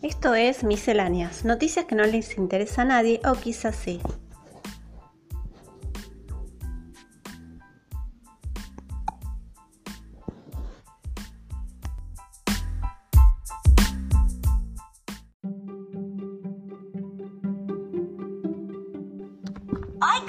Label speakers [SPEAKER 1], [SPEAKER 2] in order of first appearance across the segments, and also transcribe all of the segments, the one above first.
[SPEAKER 1] Esto es Misceláneas, noticias que no les interesa a nadie o quizás sí.
[SPEAKER 2] ¡Ay!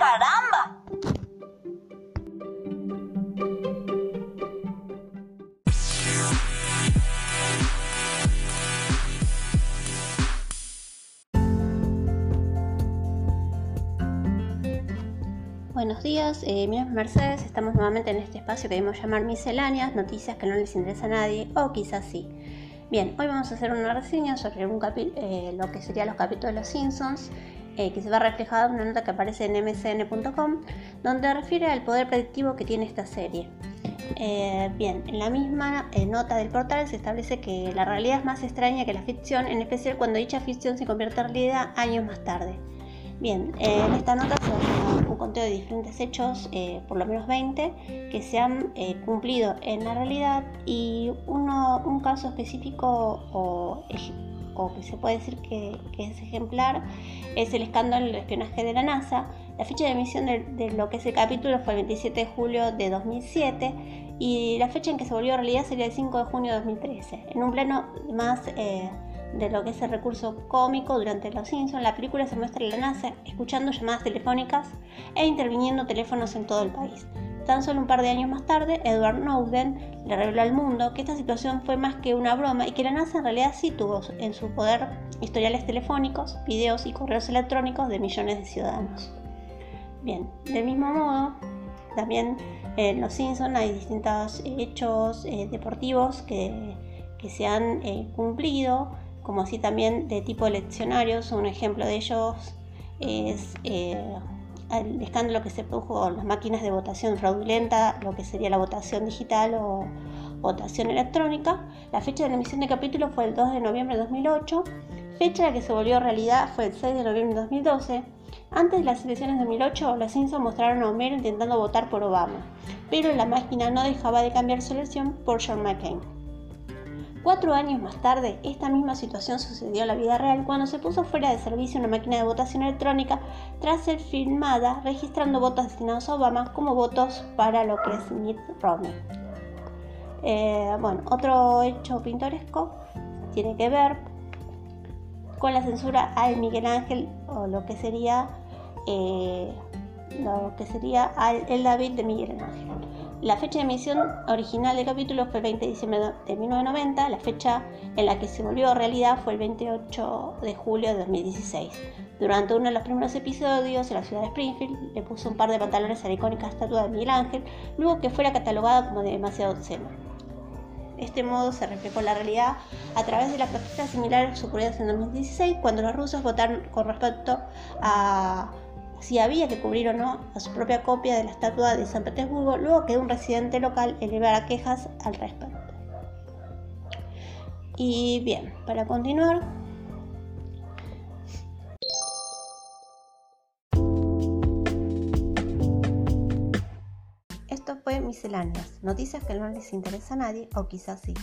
[SPEAKER 1] Buenos días, eh, mi nombre es Mercedes, estamos nuevamente en este espacio que debemos llamar misceláneas, noticias que no les interesa a nadie o quizás sí. Bien, hoy vamos a hacer una reseña sobre un eh, lo que serían los capítulos de Los Simpsons, eh, que se va reflejada en una nota que aparece en mcn.com, donde refiere al poder predictivo que tiene esta serie. Eh, bien, en la misma eh, nota del portal se establece que la realidad es más extraña que la ficción, en especial cuando dicha ficción se convierte en realidad años más tarde. Bien, en esta nota se da un conteo de diferentes hechos, por lo menos 20, que se han cumplido en la realidad y uno, un caso específico o o que se puede decir que, es ejemplar, es el escándalo del espionaje de la NASA. La fecha de emisión de, lo que es el capítulo fue el 27 de julio de 2007 y la fecha en que se volvió realidad sería el 5 de junio de 2013. En un plano más eh, de lo que es el recurso cómico durante Los Simpsons, la película se muestra a la NASA escuchando llamadas telefónicas e interviniendo teléfonos en todo el país. Tan solo un par de años más tarde, Edward Snowden le reveló al mundo que esta situación fue más que una broma y que la NASA en realidad sí tuvo en su poder historiales telefónicos, videos y correos electrónicos de millones de ciudadanos. Bien, del mismo modo, también en Los Simpsons hay distintos hechos eh, deportivos que, se han eh, cumplido, como así también de tipo leccionarios. Un ejemplo de ellos es eh, el escándalo que se produjo con las máquinas de votación fraudulenta, lo que sería la votación digital o votación electrónica. La fecha de la emisión de capítulo fue el 2 de noviembre de 2008. Fecha la que se volvió realidad fue el 6 de noviembre de 2012. Antes de las elecciones de 2008, los Simpsons mostraron a Homero intentando votar por Obama, pero la máquina no dejaba de cambiar su elección por John McCain. Cuatro años más tarde, esta misma situación sucedió en la vida real cuando se puso fuera de servicio una máquina de votación electrónica tras ser filmada registrando votos destinados a Obama como votos para lo que es Mitt Romney. Eh, bueno, otro hecho pintoresco tiene que ver con la censura al Miguel Ángel o lo que sería eh, lo que sería el David de Miguel Ángel. La fecha de emisión original del capítulo fue el 20 de diciembre de 1990, la fecha en la que se volvió realidad fue el 28 de julio de 2016. Durante uno de los primeros episodios en la ciudad de Springfield le puso un par de pantalones a la icónica estatua de Miguel Ángel, luego que fuera catalogada como de demasiado obsceno. Este modo se reflejó la realidad a través de las protestas similares ocurridas en 2016 cuando los rusos votaron con respecto a si había que cubrir o no a su propia copia de la estatua de San Petersburgo, luego que un residente local elevara quejas al respecto. Y bien, para continuar, esto fue Misceláneas, noticias que no les interesa a nadie o quizás sí.